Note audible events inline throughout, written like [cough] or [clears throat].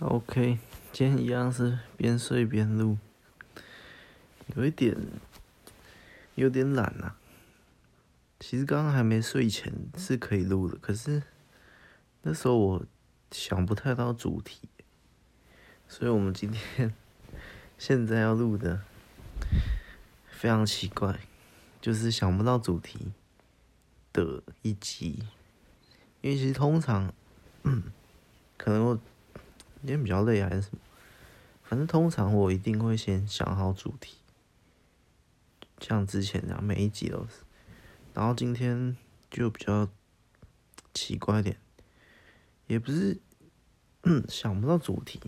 OK，今天一样是边睡边录，有一点有点懒啊。其实刚刚还没睡前是可以录的，可是那时候我想不太到主题，所以我们今天现在要录的非常奇怪，就是想不到主题的一集，因为其实通常，嗯，可能我。今天比较累还是什么？反正通常我一定会先想好主题，像之前这样每一集都是。然后今天就比较奇怪一点，也不是 [coughs] 想不到主题，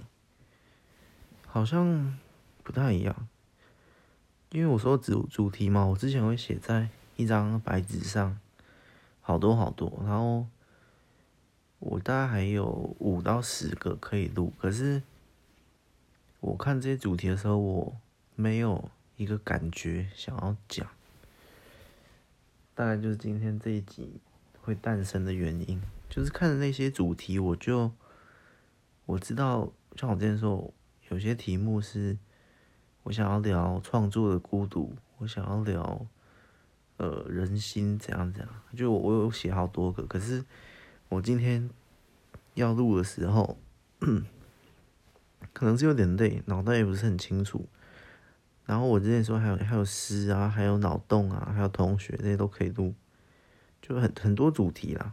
好像不太一样。因为我说主主题嘛，我之前会写在一张白纸上，好多好多，然后。我大概还有五到十个可以录，可是我看这些主题的时候，我没有一个感觉想要讲，大概就是今天这一集会诞生的原因，就是看的那些主题，我就我知道，像我之前说，有些题目是我想要聊创作的孤独，我想要聊呃人心怎样怎样，就我有写好多个，可是。我今天要录的时候，[clears throat] 可能是有点累，脑袋也不是很清楚。然后我之前说还有还有诗啊，还有脑洞啊，还有同学这些都可以录，就很很多主题啦。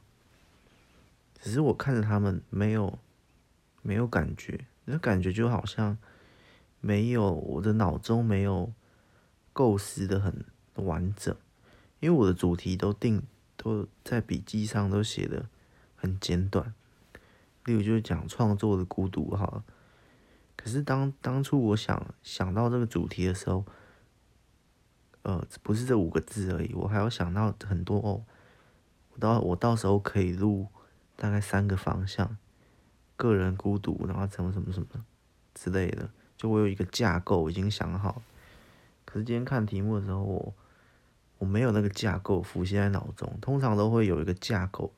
只是我看着他们没有没有感觉，那感觉就好像没有我的脑中没有构思的很完整，因为我的主题都定都在笔记上都写的。很简短，例如就是讲创作的孤独哈。可是当当初我想想到这个主题的时候，呃，不是这五个字而已，我还要想到很多哦。我到我到时候可以录大概三个方向：个人孤独，然后什么什么什么之类的。就我有一个架构已经想好，可是今天看题目的时候，我我没有那个架构浮现在脑中。通常都会有一个架构。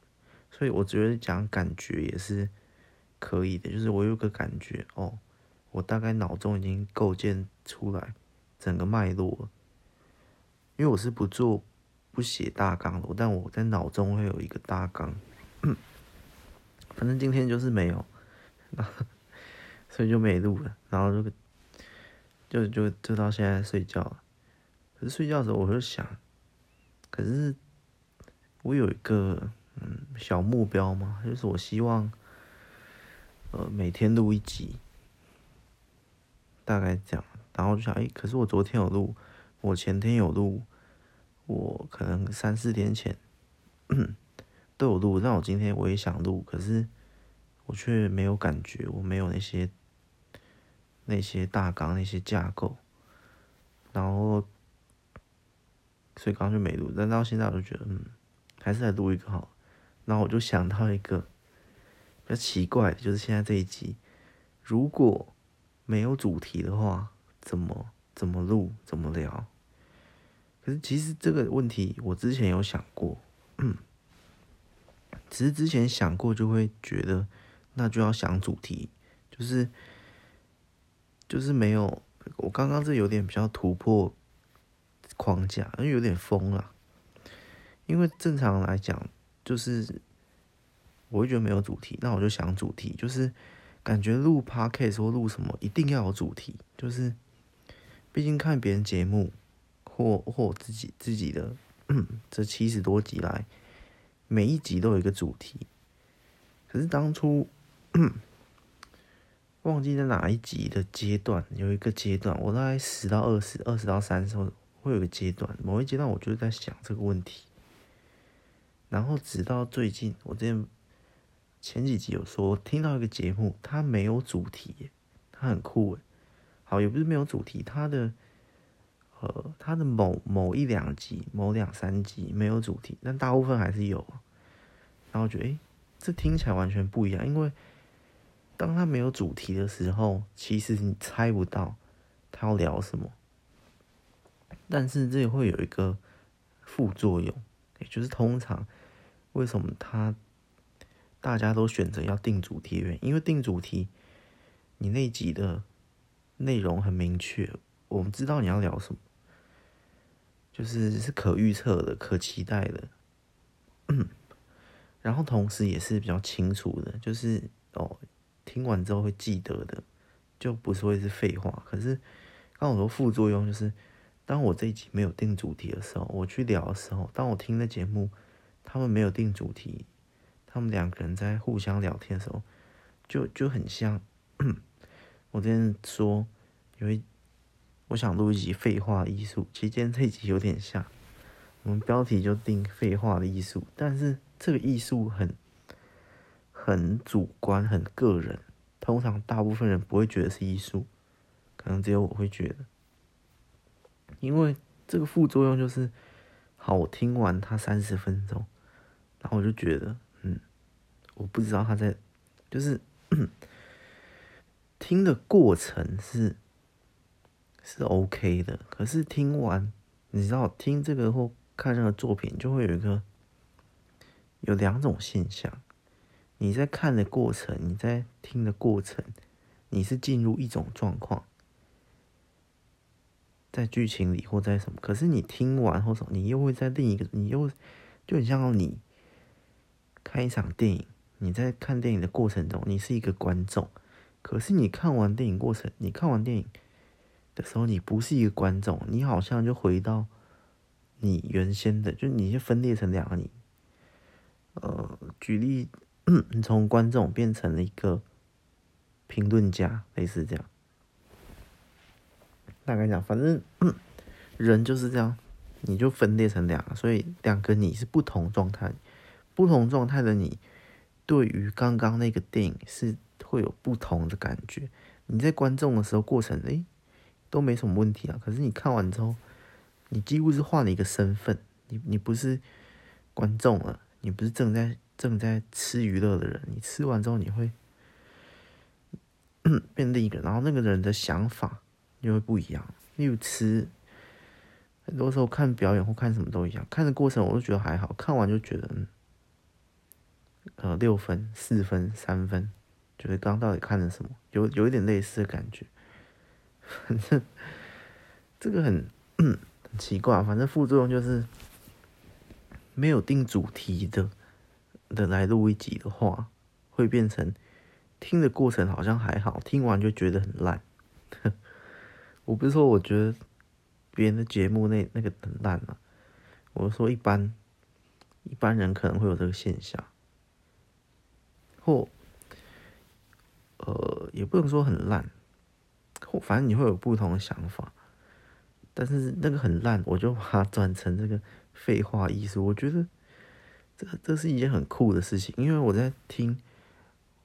所以我觉得讲感觉也是可以的，就是我有个感觉哦，我大概脑中已经构建出来整个脉络了。因为我是不做不写大纲的，但我在脑中会有一个大纲。[clears throat] 反正今天就是没有，[laughs] 所以就没录了。然后就就就就到现在睡觉了。可是睡觉的时候我就想，可是我有一个。嗯，小目标嘛，就是我希望，呃，每天录一集，大概这样。然后就想，哎、可是我昨天有录，我前天有录，我可能三四天前 [clears throat] 都有录。但我今天我也想录，可是我却没有感觉，我没有那些那些大纲、那些架构，然后所以刚就没录。但到现在我就觉得，嗯，还是来录一个好。然后我就想到一个比较奇怪的，就是现在这一集，如果没有主题的话，怎么怎么录，怎么聊？可是其实这个问题我之前有想过，只是之前想过就会觉得那就要想主题，就是就是没有，我刚刚这有点比较突破框架，因为有点疯了，因为正常来讲。就是我会觉得没有主题，那我就想主题，就是感觉录 podcast 或录什么一定要有主题，就是毕竟看别人节目或或自己自己的这七十多集来，每一集都有一个主题。可是当初忘记在哪一集的阶段有一个阶段，我大概十到二十、二十到三十会会有一个阶段，某一阶段我就在想这个问题。然后直到最近，我之前前几集有说听到一个节目，它没有主题，它很酷诶。好，也不是没有主题，它的呃，它的某某一两集、某两三集没有主题，但大部分还是有。然后觉得，诶，这听起来完全不一样，因为当它没有主题的时候，其实你猜不到它要聊什么。但是这也会有一个副作用，也就是通常。为什么他大家都选择要定主题？因为定主题，你那集的内容很明确，我们知道你要聊什么，就是是可预测的、可期待的。[clears throat] 然后同时也是比较清楚的，就是哦，听完之后会记得的，就不是会是废话。可是刚我说副作用就是，当我这一集没有定主题的时候，我去聊的时候，当我听的节目，他们没有定主题，他们两个人在互相聊天的时候，就就很像。我之前说，因为我想录一集废话艺术，其实今天这一集有点像，我们标题就定废话的艺术，但是。这个艺术很很主观，很个人。通常大部分人不会觉得是艺术，可能只有我会觉得。因为这个副作用就是，好，我听完他三十分钟，然后我就觉得，嗯，我不知道他在，就是 [clears throat] 听的过程是是 OK 的，可是听完，你知道，听这个或看这个作品，就会有一个。有两种现象，你在看的过程，你在听的过程，你是进入一种状况，在剧情里或在什么，可是你听完后，你又会在另一个，你又就很像你看一场电影，你在看电影的过程中，你是一个观众，可是你看完电影过程，你看完电影的时候，你不是一个观众，你好像就回到你原先的，就你就分裂成两个你。呃，举例，你 [clears throat] 从观众变成了一个评论家，类似这样。大概讲，反正 [clears throat] 人就是这样，你就分裂成两个，所以两个你是不同状态，不同状态的你，对于刚刚那个电影是会有不同的感觉。你在观众的时候，过程诶、都没什么问题啊，可是你看完之后，你几乎是换了一个身份，你你不是观众了。你不是正在正在吃娱乐的人，你吃完之后你会 [clears throat] 变另一个，然后那个人的想法就会不一样。例如吃，很多时候看表演或看什么都一样，看的过程我都觉得还好，看完就觉得嗯，呃，六分、四分、三分，觉得刚刚到底看了什么，有有一点类似的感觉。反 [laughs] 正这个很 [clears throat] 很奇怪，反正副作用就是。没有定主题的的来录一集的话，会变成听的过程好像还好，听完就觉得很烂。我不是说我觉得别人的节目那那个很烂啊，我是说一般一般人可能会有这个现象，或呃也不能说很烂，或反正你会有不同的想法，但是那个很烂，我就把它转成这个。废话艺术，我觉得这这是一件很酷的事情，因为我在听，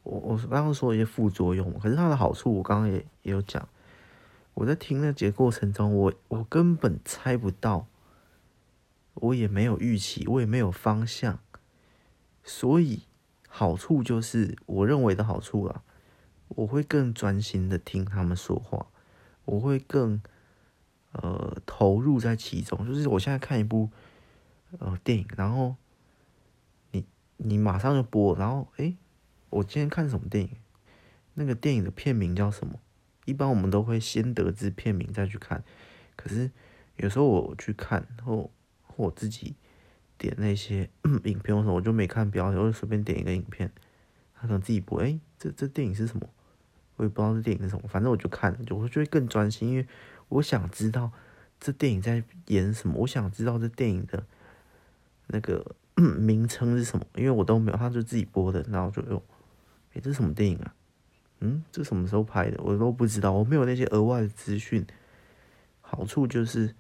我我刚刚说一些副作用，可是它的好处我刚刚也也有讲，我在听那节过程中，我我根本猜不到，我也没有预期，我也没有方向，所以好处就是我认为的好处啊，我会更专心的听他们说话，我会更呃投入在其中，就是我现在看一部。呃，电影，然后你你马上就播，然后诶，我今天看什么电影？那个电影的片名叫什么？一般我们都会先得知片名再去看，可是有时候我去看或或我自己点那些 [coughs] 影片的时候，我就没看标题，我就随便点一个影片，他可能自己播，诶，这这电影是什么？我也不知道这电影是什么，反正我就看，就我就会更专心，因为我想知道这电影在演什么，我想知道这电影的。那个 [coughs] 名称是什么？因为我都没有，他就自己播的，然后就哟，诶，这是什么电影啊？嗯，这什么时候拍的？我都不知道，我没有那些额外的资讯。好处就是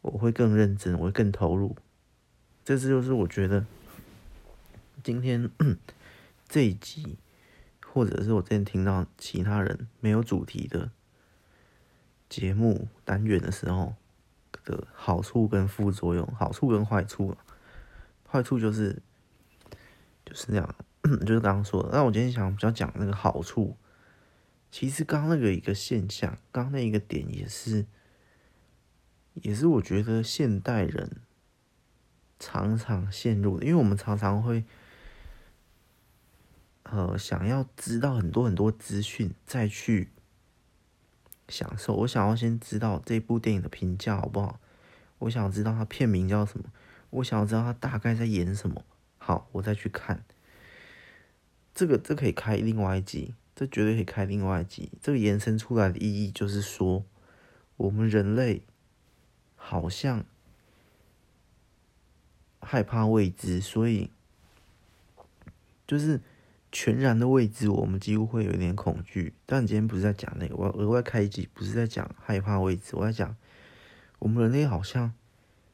我会更认真，我会更投入。这次就是我觉得今天 [clears throat] 这一集，或者是我之前听到其他人没有主题的节目单元的时候的好处跟副作用，好处跟坏处。坏处就是就是那样，[clears throat] 就是刚刚说的。那我今天想比较讲那个好处，其实刚刚那个一个现象，刚刚那一个点也是，也是我觉得现代人常常陷入的，因为我们常常会，呃，想要知道很多很多资讯再去享受。我想要先知道这部电影的评价好不好？我想知道它片名叫什么？我想要知道它大概在演什么？好，我再去看。这个这可以开另外一集，这绝对可以开另外一集。这个延伸出来的意义就是说，我们人类好像害怕未知，所以就是全然的未知，我们几乎会有点恐惧。但今天不是在讲那个，我要额外开一集，不是在讲害怕未知，我在讲我们人类好像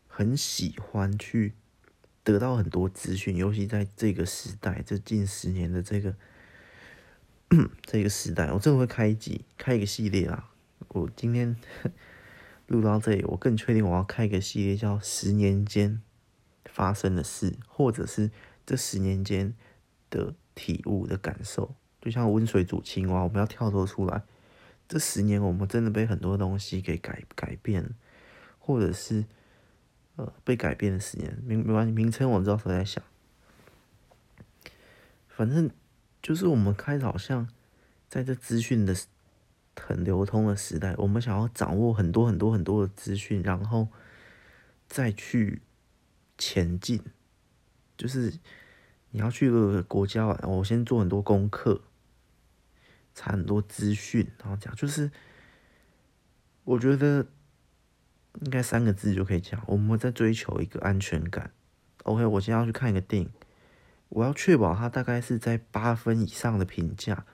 很喜欢去。得到很多资讯，尤其在这个时代，这近十年的这个这个时代，我真的会开一集，开一个系列啦。我今天 [laughs] 录到这里，我更确定我要开一个系列，叫“十年间发生的事”，或者是这十年间的体悟的感受。就像温水煮青蛙，我们要跳脱出来。这十年，我们真的被很多东西给改改变，或者是。呃，被改变的十年，名没关系，名称我知道谁在想。反正就是我们开始好像在这资讯的很流通的时代，我们想要掌握很多很多很多的资讯，然后再去前进。就是你要去一个国家玩，我先做很多功课，查很多资讯，然后讲，就是我觉得。应该三个字就可以讲，我们在追求一个安全感。OK，我今天要去看一个电影，我要确保它大概是在八分以上的评价，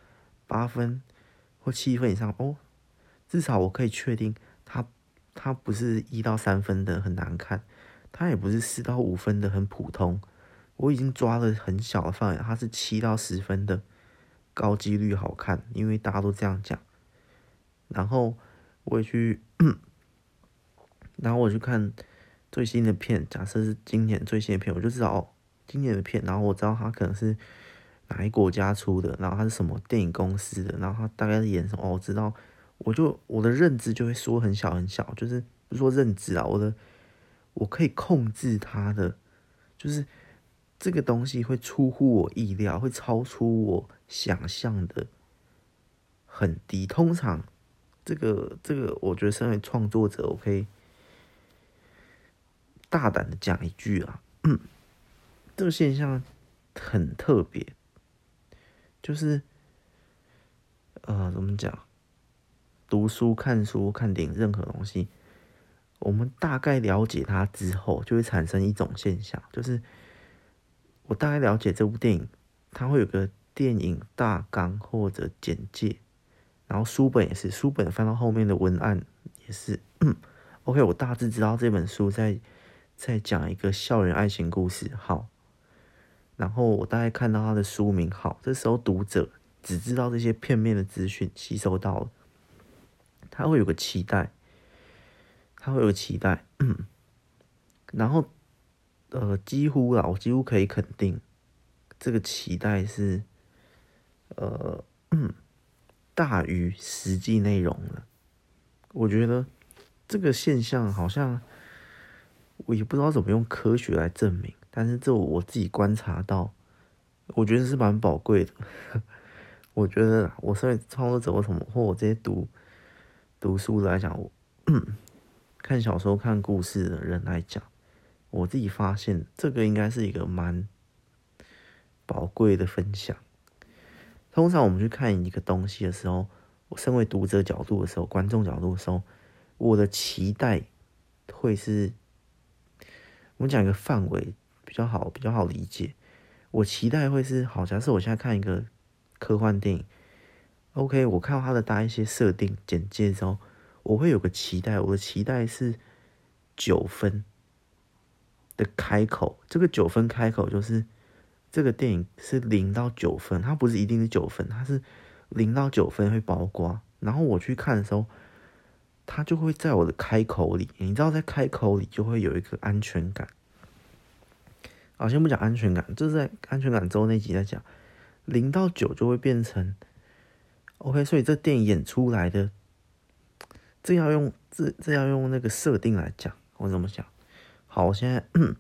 八分或七分以上哦，至少我可以确定它它不是一到三分的很难看，它也不是四到五分的很普通。我已经抓了很小的范围，它是七到十分的高几率好看，因为大家都这样讲。然后我也去。然后我去看最新的片，假设是今年最新的片，我就知道哦，今年的片。然后我知道它可能是哪一国家出的，然后它是什么电影公司的，然后它大概是演什么。哦，我知道，我就我的认知就会缩很小很小，就是不是说认知啊，我的我可以控制它的，就是这个东西会出乎我意料，会超出我想象的很低。通常这个这个，我觉得身为创作者，我可以。大胆的讲一句啊，嗯，这个现象很特别，就是呃，怎么讲？读书、看书、看电影，任何东西，我们大概了解它之后，就会产生一种现象，就是我大概了解这部电影，它会有个电影大纲或者简介，然后书本也是，书本翻到后面的文案也是，，OK，我大致知道这本书在。再讲一个校园爱情故事，好。然后我大概看到他的书名，好。这时候读者只知道这些片面的资讯吸收到了，他会有个期待，他会有期待。然后，呃，几乎啦，我几乎可以肯定，这个期待是，呃，大于实际内容了。我觉得这个现象好像。我也不知道怎么用科学来证明，但是这我自己观察到，我觉得是蛮宝贵的。[laughs] 我觉得我身为创作者，或什么或我这些读读书来讲，我看小说、看故事的人来讲，我自己发现这个应该是一个蛮宝贵的分享。通常我们去看一个东西的时候，我身为读者角度的时候，观众角度的时候，我的期待会是。我们讲一个范围比较好，比较好理解。我期待会是好，假设我现在看一个科幻电影，OK，我看到它的大一些设定简介之后，我会有个期待。我的期待是九分的开口，这个九分开口就是这个电影是零到九分，它不是一定是九分，它是零到九分会包括。然后我去看的时候。他就会在我的开口里，你知道，在开口里就会有一个安全感。好，先不讲安全感，就是在安全感之后那集在讲，零到九就会变成 OK。所以这电影演出来的，这要用这这要用那个设定来讲，我怎么讲？好，我现在 [clears throat]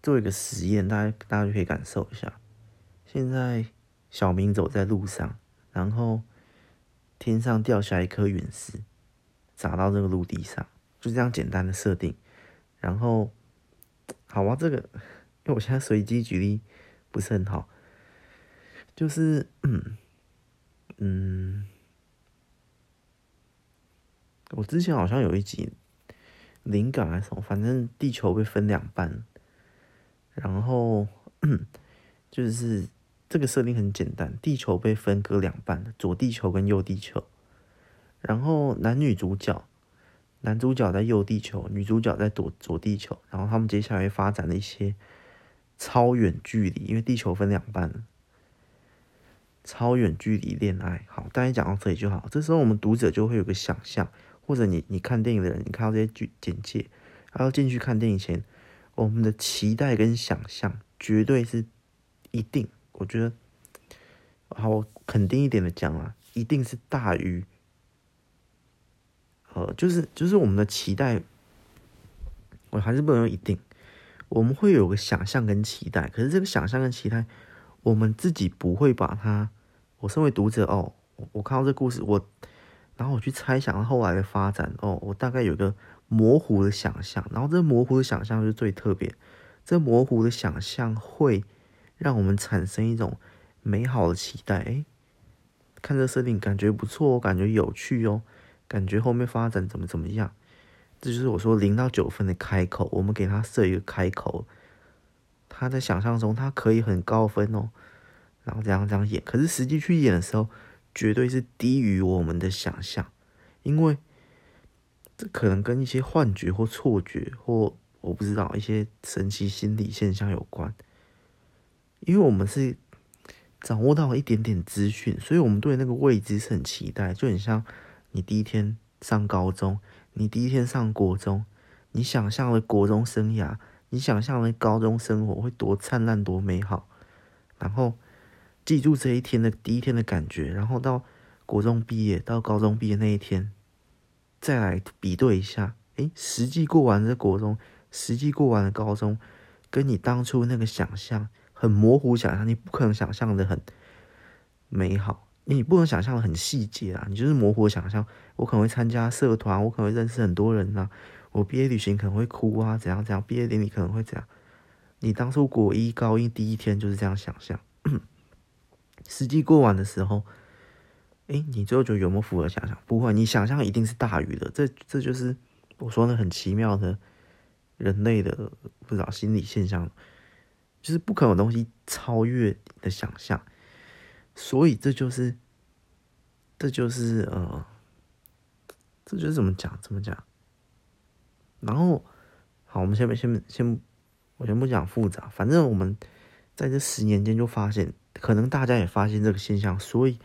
做一个实验，大家大家就可以感受一下。现在小明走在路上，然后天上掉下一颗陨石，砸到这个陆地上，就这样简单的设定。然后，好吧，这个因为我现在随机举例不是很好，就是嗯嗯，我之前好像有一集灵感还是什么，反正地球被分两半，然后嗯 [clears throat] 就是。这个设定很简单，地球被分割两半，左地球跟右地球，然后男女主角，男主角在右地球，女主角在左左地球，然后他们接下来会发展的一些超远距离，因为地球分两半，超远距离恋爱。好，大家讲到这里就好。这时候我们读者就会有个想象，或者你你看电影的人，你看到这些剧简介，还要进去看电影前，我们的期待跟想象绝对是一定。我觉得，好我肯定一点的讲啊，一定是大于，呃，就是就是我们的期待，我还是不能用一定，我们会有个想象跟期待，可是这个想象跟期待，我们自己不会把它，我身为读者哦，我看到这故事，我，然后我去猜想后来的发展哦，我大概有个模糊的想象，然后这模糊的想象是最特别，这模糊的想象会。让我们产生一种美好的期待，哎，看这设定感觉不错，感觉有趣哦，感觉后面发展怎么怎么样，这就是我说零到九分的开口，我们给他设一个开口，他在想象中他可以很高分哦，然后这样这样演，可是实际去演的时候，绝对是低于我们的想象，因为这可能跟一些幻觉或错觉或我不知道一些神奇心理现象有关。因为我们是掌握到一点点资讯，所以我们对那个未知是很期待，就很像你第一天上高中，你第一天上国中，你想象的国中生涯，你想象的高中生活会多灿烂多美好，然后记住这一天的第一天的感觉，然后到国中毕业，到高中毕业那一天，再来比对一下，诶，实际过完的国中，实际过完的高中，跟你当初那个想象。很模糊想象，你不可能想象的很美好，你不能想象的很细节啊，你就是模糊想象。我可能会参加社团，我可能会认识很多人啊，我毕业旅行可能会哭啊，怎样怎样，毕业典礼可能会怎样。你当初国一、高一第一天就是这样想象，[coughs] 实际过完的时候，哎、你最后觉得有没有符合想象？不会，你想象一定是大于的。这这就是我说的很奇妙的人类的不知道心理现象。就是不可能有东西超越你的想象，所以这就是，这就是呃，这就是怎么讲怎么讲。然后，好，我们先先先，我先不讲复杂，反正我们在这十年间就发现，可能大家也发现这个现象，所以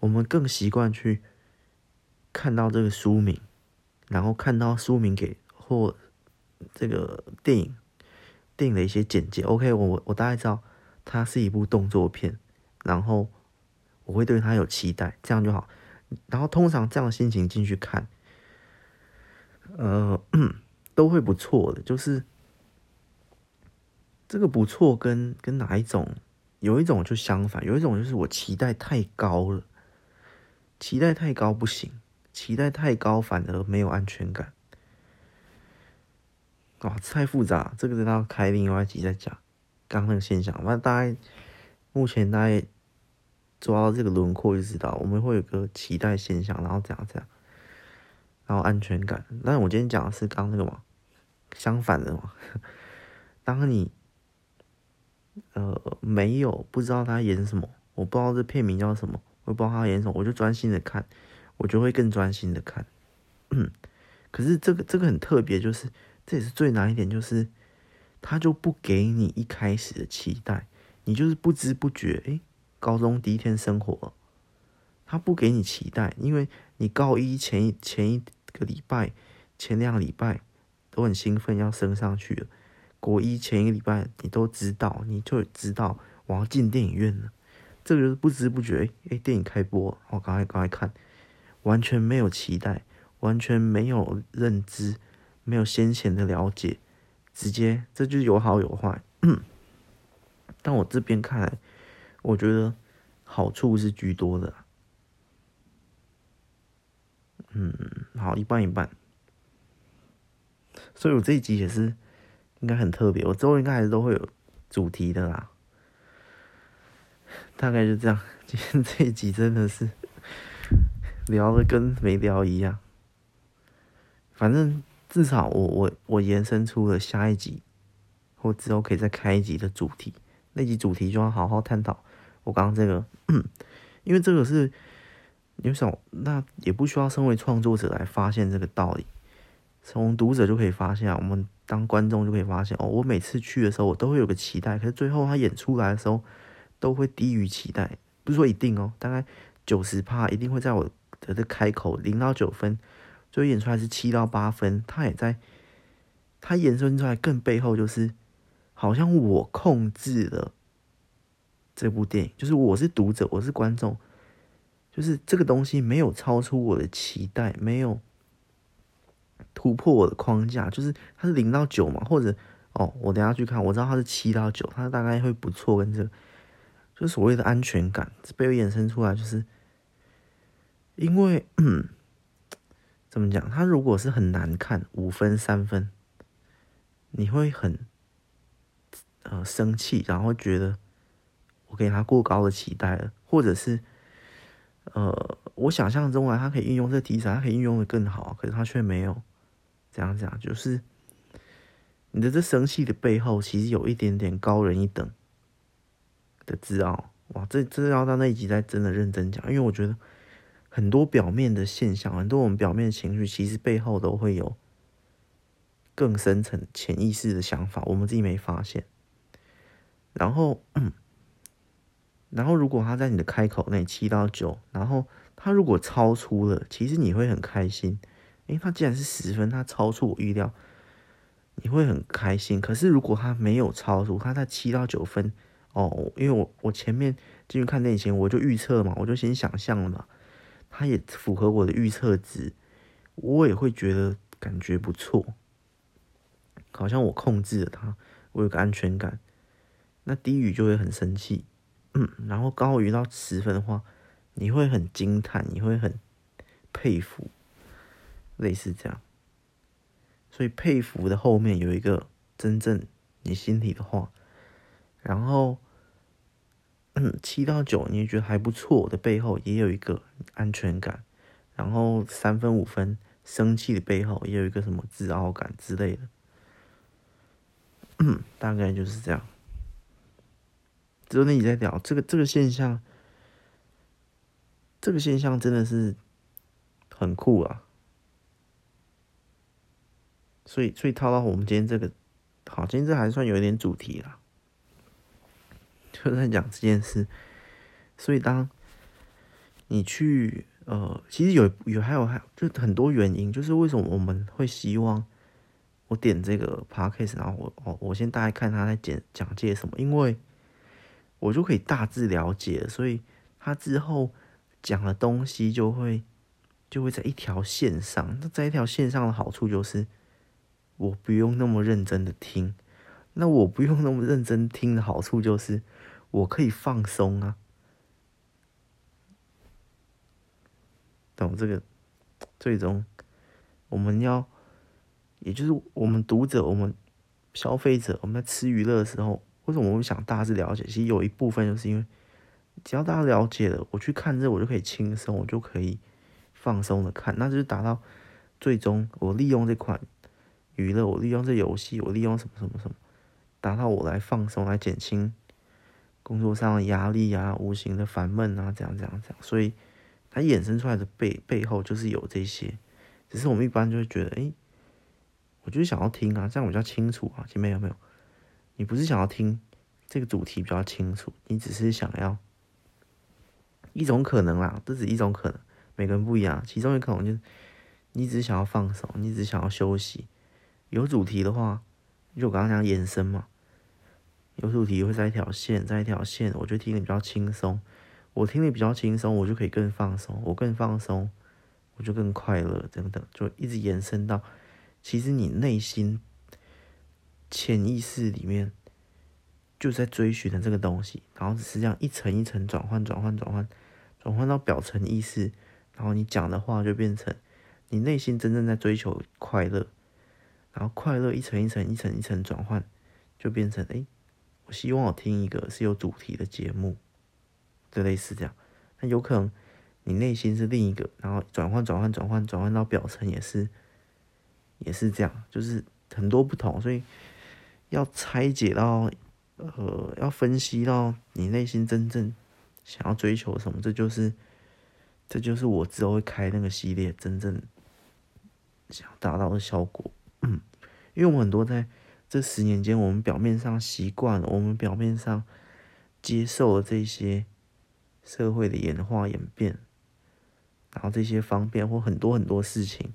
我们更习惯去看到这个书名，然后看到书名给或这个电影。电影的一些简介，OK，我我大概知道它是一部动作片，然后我会对它有期待，这样就好。然后通常这样的心情进去看，呃，[clears throat] 都会不错的。就是这个不错跟跟哪一种，有一种就相反，有一种就是我期待太高了，期待太高不行，期待太高反而没有安全感。哇，太复杂，这个等到开另外一集再讲。刚那个现象，反正大概目前大概抓到这个轮廓就知道，我们会有个期待现象，然后这样这样，然后安全感。但是我今天讲的是刚刚那个嘛，相反的嘛。[laughs] 当你呃没有不知道他演什么，我不知道这片名叫什么，我不知道他演什么，我就专心的看，我就会更专心的看。嗯，[clears throat] 可是这个这个很特别，就是。这也是最难一点，就是他就不给你一开始的期待，你就是不知不觉，诶，高中第一天生活，他不给你期待，因为你高一前一前一个礼拜、前两个礼拜都很兴奋要升上去了，国一前一个礼拜你都知道，你就知道我要进电影院了，这个就是不知不觉，诶，电影开播，我赶快赶快看，完全没有期待，完全没有认知。没有先前的了解，直接这就有好有坏。[clears throat] 但我这边看来，我觉得好处是居多的。嗯，好，一半一半。所以我这一集也是应该很特别，我之后应该还是都会有主题的啦。大概就这样，[laughs] 今天这一集真的是聊的跟没聊一样。反正至少我我我延伸出了下一集，或之后可以再开一集的主题。那集主题就要好好探讨我刚刚这个，[clears throat] 因为这个是。你想，那也不需要身为创作者来发现这个道理，从读者就可以发现。我们当观众就可以发现哦，我每次去的时候，我都会有个期待，可是最后他演出来的时候，都会低于期待。不是说一定哦，大概九十趴一定会在我的这开口零到九分，最后演出来是七到八分，他也在，他延伸出来更背后就是，好像我控制了这部电影，就是我是读者，我是观众。就是这个东西没有超出我的期待，没有突破我的框架。就是它是零到九嘛，或者哦，我等下去看，我知道它是七到九，它大概会不错。跟这个，就所谓的安全感，被我衍生出来，就是因为怎么讲？他如果是很难看，五分三分，你会很呃生气，然后觉得我给他过高的期待了，或者是。呃，我想象中啊，他可以运用这题材，他可以运用的更好，可是他却没有这样讲。就是你的这生气的背后，其实有一点点高人一等的自傲。哇，这这要到那一集再真的认真讲，因为我觉得很多表面的现象，很多我们表面的情绪，其实背后都会有更深层潜意识的想法，我们自己没发现。然后。然后，如果他在你的开口内七到九，然后他如果超出了，其实你会很开心。因为，他既然是十分，他超出我预料，你会很开心。可是如果他没有超出，他在七到九分，哦，因为我我前面进去看电影前，我就预测嘛，我就先想象了嘛，他也符合我的预测值，我也会觉得感觉不错，好像我控制了他，我有个安全感。那低于就会很生气。嗯，然后高于到十分的话，你会很惊叹，你会很佩服，类似这样。所以佩服的后面有一个真正你心里的话，然后嗯，七到九你觉得还不错的背后也有一个安全感，然后三分五分生气的背后也有一个什么自傲感之类的，大概就是这样。之后你在聊这个这个现象，这个现象真的是很酷啊！所以所以套到我们今天这个，好，今天这还算有一点主题啦，就在讲这件事。所以当你去呃，其实有有还有还就很多原因，就是为什么我们会希望我点这个 podcast，然后我哦，我先大概看他在讲讲解什么，因为。我就可以大致了解，所以他之后讲的东西就会就会在一条线上。那在一条线上的好处就是，我不用那么认真的听。那我不用那么认真听的好处就是，我可以放松啊。懂这个？最终我们要，也就是我们读者、我们消费者，我们在吃娱乐的时候。为什么我会想大致了解？其实有一部分就是因为，只要大家了解了，我去看这，我就可以轻松，我就可以放松的看，那就是达到最终我利用这款娱乐，我利用这游戏，我利用什么什么什么，达到我来放松，来减轻工作上的压力啊，无形的烦闷啊，这样这样这样。所以它衍生出来的背背后就是有这些，只是我们一般就会觉得，哎，我就是想要听啊，这样比较清楚啊，前面有没有？你不是想要听这个主题比较清楚，你只是想要一种可能啦，这只一种可能，每个人不一样。其中一个可能就是你只是想要放松，你只想要休息。有主题的话，就我刚刚讲延伸嘛，有主题会在一条线，在一条线，我就听得比较轻松。我听得比较轻松，我就可以更放松。我更放松，我就更快乐，等等，就一直延伸到其实你内心。潜意识里面就在追寻的这个东西，然后只是这样一层一层转换转换转换转换到表层意识，然后你讲的话就变成你内心真正在追求快乐，然后快乐一层一层一层一层转换，就变成哎，我希望我听一个是有主题的节目，就类似这样。那有可能你内心是另一个，然后转换转换转换转换到表层也是也是这样，就是很多不同，所以要拆解到。呃，要分析到你内心真正想要追求什么，这就是，这就是我之后会开那个系列真正想达到的效果。嗯，因为我们很多在这十年间，我们表面上习惯了，我们表面上接受了这些社会的演化演变，然后这些方便或很多很多事情，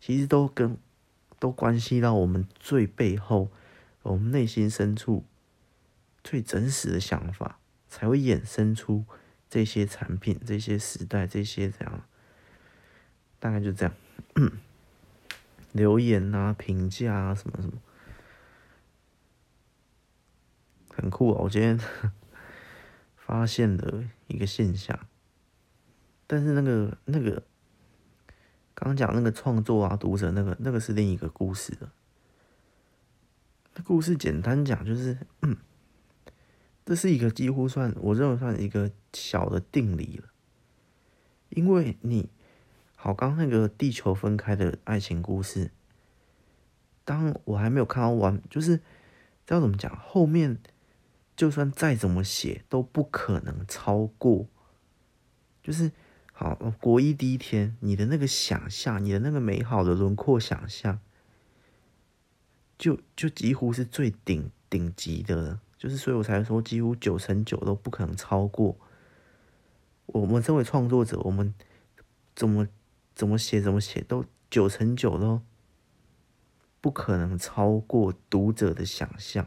其实都跟都关系到我们最背后，我们内心深处。最真实的想法，才会衍生出这些产品、这些时代、这些这样，大概就这样。[clears throat] 留言啊、评价啊，什么什么，很酷啊！我今天 [laughs] 发现了一个现象，但是那个那个刚讲那个创作啊、读者那个那个是另一个故事的。那故事简单讲就是。[clears throat] 这是一个几乎算，我认为算一个小的定理了，因为你，好，刚那个地球分开的爱情故事，当我还没有看到完，就是，知道怎么讲，后面就算再怎么写都不可能超过，就是，好，国一第一天，你的那个想象，你的那个美好的轮廓想象，就就几乎是最顶顶级的。就是，所以我才说，几乎九成九都不可能超过。我们身为创作者，我们怎么怎么写怎么写，都九成九都不可能超过读者的想象。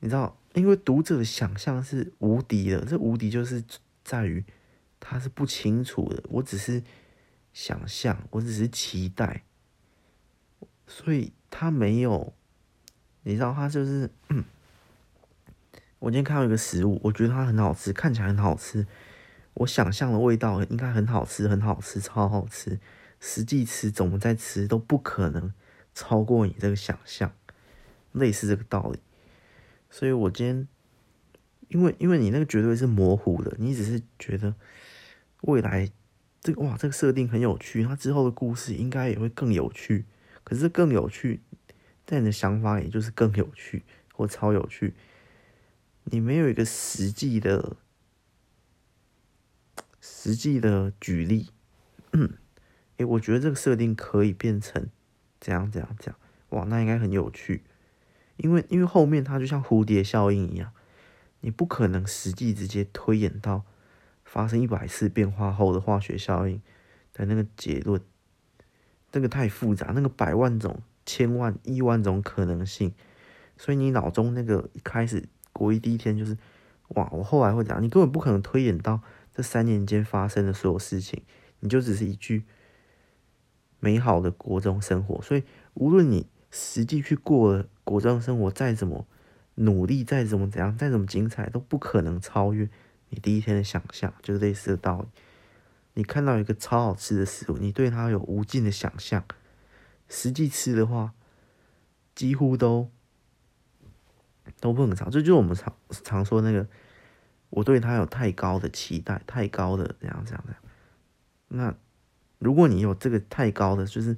你知道，因为读者的想象是无敌的，这无敌就是在于他是不清楚的。我只是想象，我只是期待，所以他没有。你知道他就是，我今天看到一个食物，我觉得它很好吃，看起来很好吃。我想象的味道应该很好吃，很好吃，超好吃。实际吃怎么再吃都不可能超过你这个想象，类似这个道理。所以我今天，因为因为你那个绝对是模糊的，你只是觉得未来这个哇，这个设定很有趣，它之后的故事应该也会更有趣。可是更有趣。但你的想法也就是更有趣或超有趣，你没有一个实际的、实际的举例。嗯，诶，我觉得这个设定可以变成这样、这样、这样，哇，那应该很有趣。因为，因为后面它就像蝴蝶效应一样，你不可能实际直接推演到发生一百次变化后的化学效应的那个结论，那个太复杂，那个百万种。千万亿万种可能性，所以你脑中那个一开始国一第一天就是，哇！我后来会讲，你根本不可能推演到这三年间发生的所有事情，你就只是一句美好的国中生活。所以无论你实际去过了国中生活，再怎么努力，再怎么怎样，再怎么精彩，都不可能超越你第一天的想象，就是类似的道理。你看到一个超好吃的食物，你对它有无尽的想象。实际吃的话，几乎都都不能超，这就是我们常常说那个，我对他有太高的期待，太高的这样这样这样。那如果你有这个太高的，就是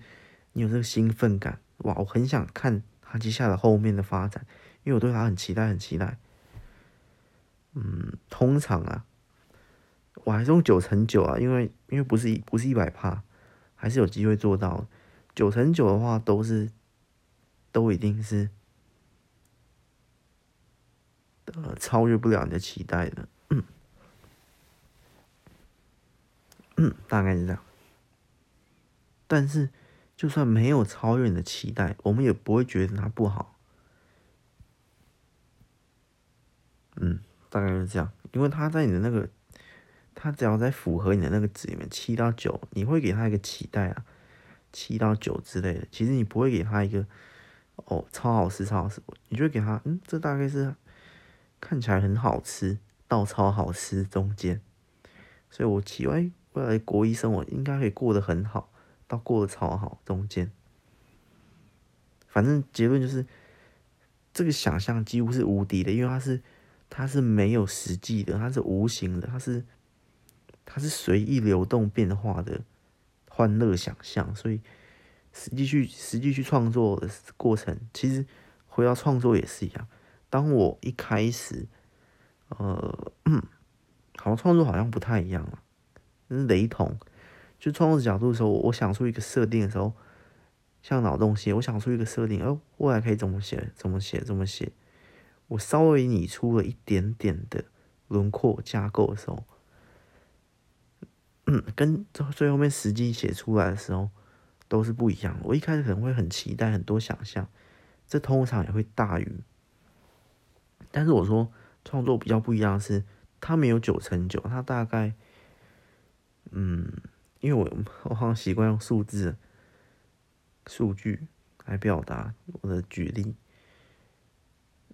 你有这个兴奋感，哇，我很想看他接下来后面的发展，因为我对他很期待，很期待。嗯，通常啊，我还是用九成九啊，因为因为不是一不是一百帕，还是有机会做到。九成九的话，都是，都一定是，呃，超越不了你的期待的。嗯，嗯，大概是这样。但是，就算没有超越你的期待，我们也不会觉得它不好。嗯，大概是这样，因为它在你的那个，它只要在符合你的那个值里面，七到九，你会给它一个期待啊。七到九之类的，其实你不会给他一个哦，超好吃，超好吃，你就会给他，嗯，这大概是看起来很好吃到超好吃中间，所以我期望未来国医生活应该可以过得很好，到过得超好中间，反正结论就是这个想象几乎是无敌的，因为它是它是没有实际的，它是无形的，它是它是随意流动变化的欢乐想象，所以。实际去实际去创作的过程，其实回到创作也是一样。当我一开始，呃，[clears throat] 好像创作好像不太一样了，雷同。就创作角度的时候，我想出一个设定的时候，像脑洞写，我想出一个设定，哦，未来可以怎么写？怎么写？怎么写？我稍微拟出了一点点的轮廓架构的时候，嗯，跟最后面实际写出来的时候。都是不一样的。我一开始可能会很期待很多想象，这通常也会大于。但是我说创作比较不一样的是，它没有九成九，它大概，嗯，因为我我好像习惯用数字、数据来表达我的举例。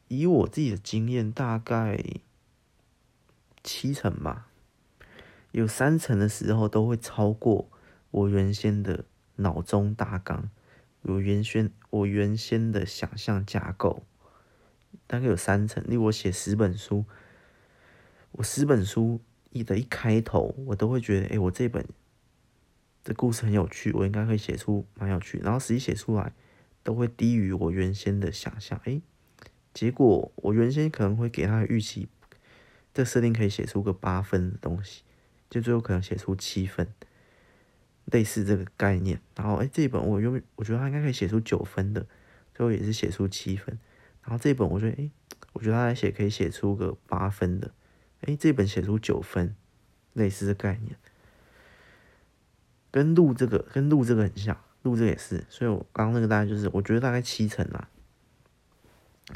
以我自己的经验，大概七成吧，有三成的时候都会超过我原先的。脑中大纲，我原先我原先的想象架构，大概有三层。例如我写十本书，我十本书一的一开头，我都会觉得，哎、我这本这故事很有趣，我应该会写出蛮有趣。然后实际写出来，都会低于我原先的想象。哎、欸，结果我原先可能会给他的预期，这设定可以写出个八分的东西，就最后可能写出七分。类似这个概念，然后哎，这一本我用，我觉得他应该可以写出九分的，最后也是写出七分。然后这一本我觉得，哎，我觉得他来写可以写出个八分的，哎，这本写出九分，类似的概念，跟录这个跟录这个很像，录这个也是。所以我刚刚那个大概就是，我觉得大概七成啦，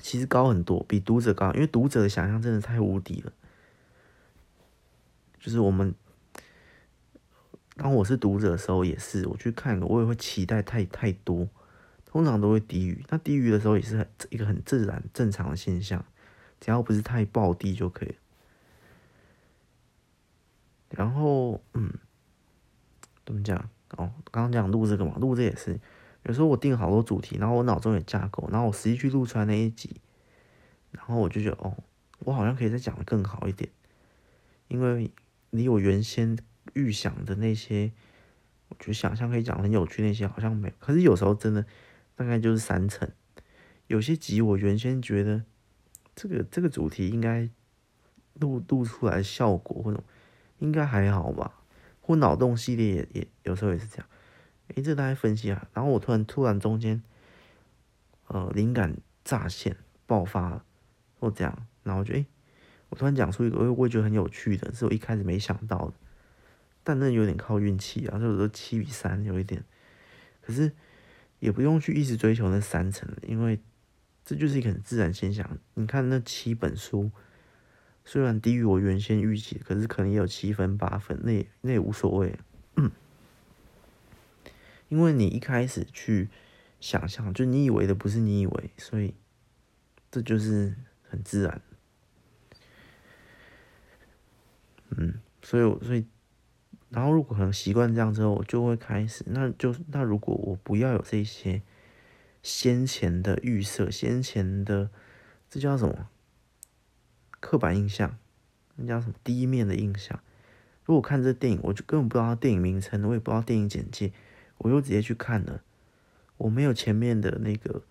其实高很多，比读者高，因为读者的想象真的太无敌了，就是我们。当我是读者的时候，也是我去看，我也会期待太太多，通常都会低于。那低于的时候也是很一个很自然正常的现象，只要不是太暴低就可以。然后，嗯，怎么讲？哦，刚刚讲录这个嘛，录这也是，有时候我定好多主题，然后我脑中有架构，然后我实际去录出来那一集，然后我就觉得，哦，我好像可以再讲的更好一点，因为离我原先。预想的那些，我觉得想象可以讲很有趣，那些好像没有。可是有时候真的大概就是三成。有些集我原先觉得这个这个主题应该录录出来效果或者应该还好吧，或脑洞系列也也有时候也是这样。诶，这大家分析啊，然后我突然突然中间呃灵感乍现爆发了，或这样，然后我觉得诶，我突然讲出一个我我觉得很有趣的，是我一开始没想到的。但那有点靠运气啊，就是说七比三有一点，可是也不用去一直追求那三成，因为这就是一个很自然现象。你看那七本书，虽然低于我原先预期，可是可能也有七分八分，那也那也无所谓。嗯，因为你一开始去想象，就你以为的不是你以为，所以这就是很自然。嗯，所以所以。然后，如果可能习惯这样之后，我就会开始。那就那如果我不要有这些先前的预设、先前的这叫什么刻板印象？那叫什么第一面的印象？如果看这电影，我就根本不知道它电影名称，我也不知道电影简介，我又直接去看了，我没有前面的那个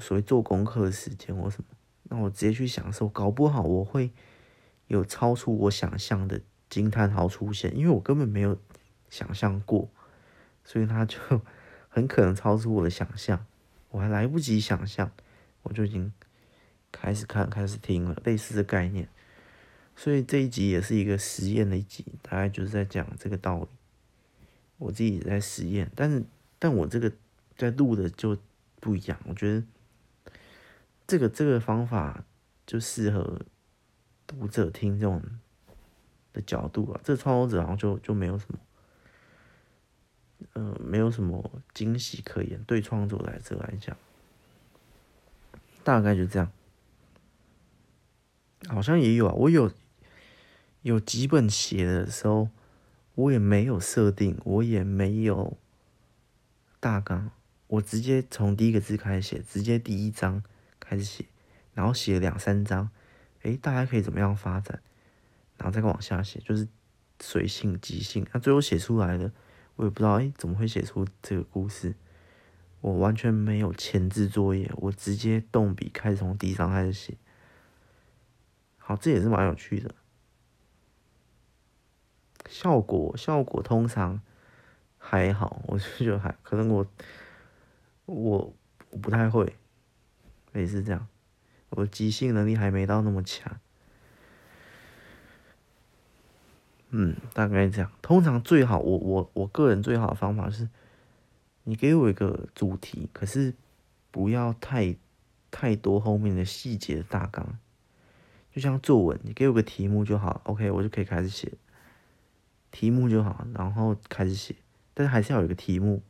所谓做功课的时间或什么，那我直接去享受，搞不好我会有超出我想象的。惊叹号出现，因为我根本没有想象过，所以他就 [laughs] 很可能超出我的想象，我还来不及想象，我就已经开始看、开始听了类似的概念，所以这一集也是一个实验的一集，大概就是在讲这个道理。我自己也在实验，但是但我这个在录的就不一样，我觉得这个这个方法就适合读者听这种。的角度啊，这创作者好像就就没有什么，呃，没有什么惊喜可言。对创作来者来讲，大概就这样。好像也有啊，我有有几本写的时候，我也没有设定，我也没有大纲，我直接从第一个字开始写，直接第一章开始写，然后写两三章，诶，大家可以怎么样发展，然后再往下写，就是随性即兴。那最后写出来的，我也不知道，诶，怎么会写出这个故事？我完全没有前置作业，我直接动笔开始从第一章开始写。好，这也是蛮有趣的。效果效果通常还好，我就觉得还可能我我我不太会，也是这样，我即兴能力还没到那么强。嗯，大概这样。通常最好，我我我个人最好的方法是，你给我一个主题，可是不要太太多后面的细节大纲。就像作文，你给我个题目就好，OK，我就可以开始写。题目就好，然后开始写，但是还是要有一个题目。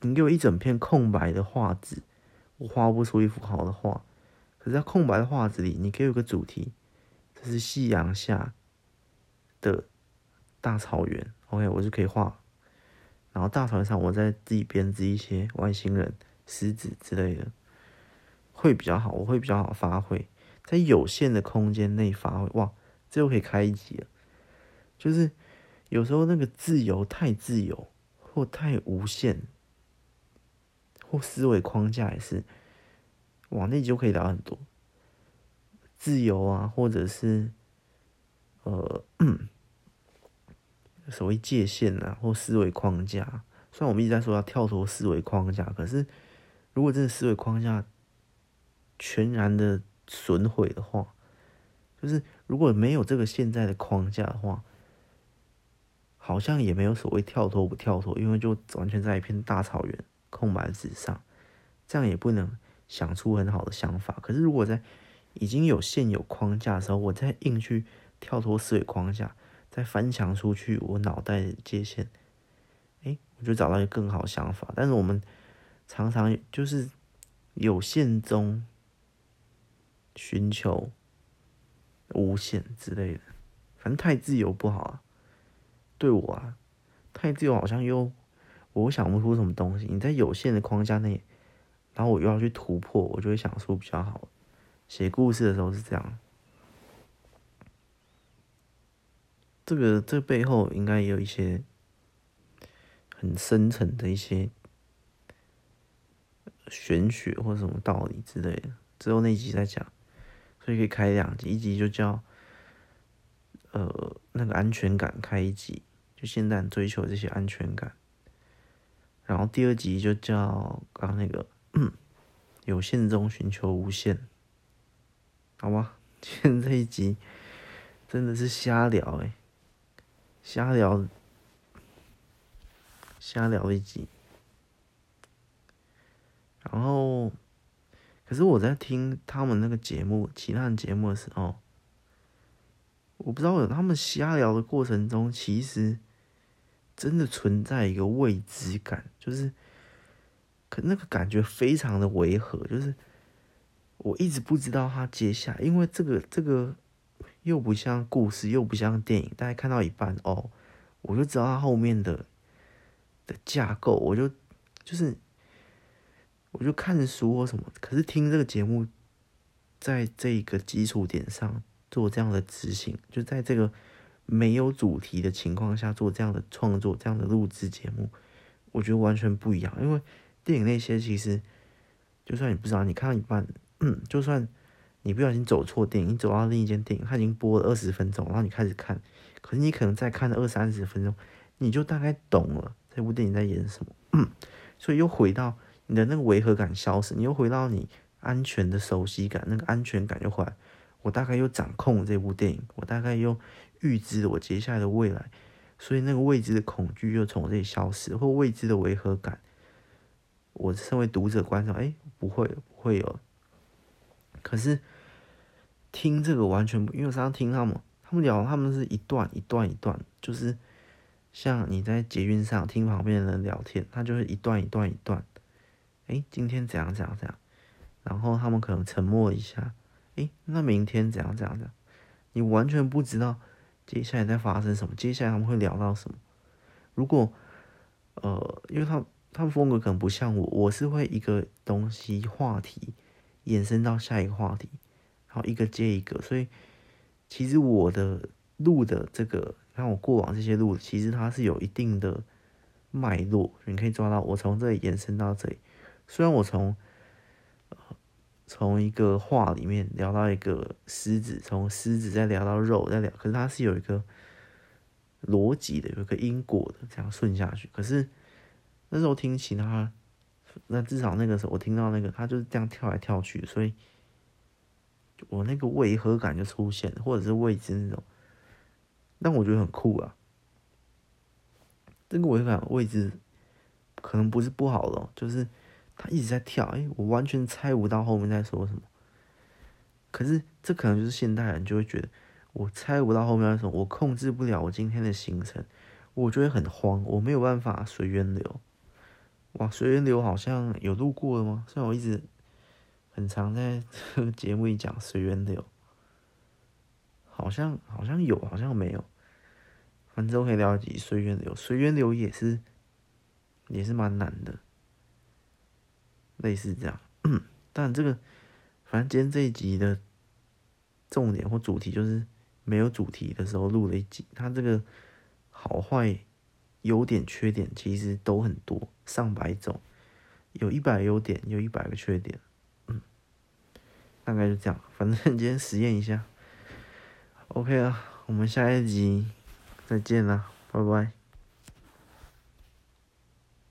你给我一整片空白的画纸，我画不出一幅好的画。可是，在空白的画纸里，你给我个主题，这是夕阳下的大草原，OK，我就可以画。然后大草原上，我再自己编织一些外星人、狮子之类的，会比较好，我会比较好发挥。在有限的空间内发挥，哇，这又可以开一集了。就是有时候那个自由太自由，或太无限，或思维框架也是，哇，那集就可以聊很多。自由啊，或者是呃，[clears throat] 所谓界限啊，或思维框架。虽然我们一直在说要跳脱思维框架，可是如果这个思维框架全然的。损毁的话，就是如果没有这个现在的框架的话，好像也没有所谓跳脱不跳脱，因为就完全在一片大草原空白纸上，这样也不能想出很好的想法。可是如果在已经有现有框架的时候，我再硬去跳脱思维框架，再翻墙出去我脑袋的界限，哎，我就找到一个更好想法。但是我们常常就是有限中。寻求无限之类的，反正太自由不好啊。对我啊，太自由好像又我想不出什么东西。你在有限的框架内，然后我又要去突破，我就会想出比较好。写故事的时候是这样。这个这背后应该也有一些很深层的一些玄学或什么道理之类的，之后那集再讲。所以可以开两集，一集就叫呃那个安全感，开一集，就现在追求这些安全感。然后第二集就叫刚那个，有限中寻求无限，好吧？[laughs] 今天这一集真的是瞎聊诶、瞎聊，瞎聊一集，然后。可是我在听他们那个节目，其他的节目的时候，我不知道他们瞎聊的过程中，其实真的存在一个未知感，就是可那个感觉非常的违和，就是我一直不知道他接下，因为这个这个又不像故事，又不像电影，大家看到一半哦，我就知道他后面的的架构，我就就是。我就看书或什么，可是听这个节目，在这个基础点上做这样的执行，就在这个没有主题的情况下做这样的创作、这样的录制节目，我觉得完全不一样。因为电影那些其实，就算你不知道，你看到一半，嗯，[clears throat] 就算你不小心走错电影，你走到另一间电影，它已经播了二十分钟，然后你开始看，可是你可能再看二三十分钟，你就大概懂了这部电影在演什么，嗯，[clears throat] 所以又回到。你的那个违和感消失，你又回到你安全的熟悉感，那个安全感又回来。我大概又掌控了这部电影，我大概又预知了我接下来的未来，所以那个未知的恐惧又从我这里消失，或未知的违和感。我身为读者观众，哎，不会，不会有。可是听这个完全不，因为我常常听他们，他们聊，他们是一段一段一段，就是像你在捷运上听旁边的人聊天，他就是一段一段一段。哎，今天怎样怎样怎样？然后他们可能沉默一下，诶，那明天怎样怎样怎样，你完全不知道接下来在发生什么，接下来他们会聊到什么。如果，呃，因为他他们风格可能不像我，我是会一个东西话题延伸到下一个话题，然后一个接一个，所以其实我的录的这个，像我过往这些录，其实它是有一定的脉络，你可以抓到我从这里延伸到这里，虽然我从。从一个话里面聊到一个狮子，从狮子再聊到肉，再聊，可是它是有一个逻辑的，有一个因果的，这样顺下去。可是那时候听其他，那至少那个时候我听到那个，他就是这样跳来跳去，所以我那个违和感就出现，或者是未知那种，但我觉得很酷啊。这个违和感位置可能不是不好的，就是。他一直在跳，哎、我完全猜不到后面在说什么。可是这可能就是现代人就会觉得，我猜不到后面在说什么，我控制不了我今天的行程，我觉得很慌，我没有办法随缘流。哇，随缘流好像有录过了吗？虽然我一直很常在节目里讲随缘流，好像好像有，好像没有。反正我可以了解随缘流，随缘流也是也是蛮难的。类似这样，但这个反正今天这一集的重点或主题就是没有主题的时候录了一集，它这个好坏、优点、缺点其实都很多，上百种，有一百优点，有一百个缺点，嗯，大概就这样。反正今天实验一下，OK 啊，我们下一集再见啦，拜拜。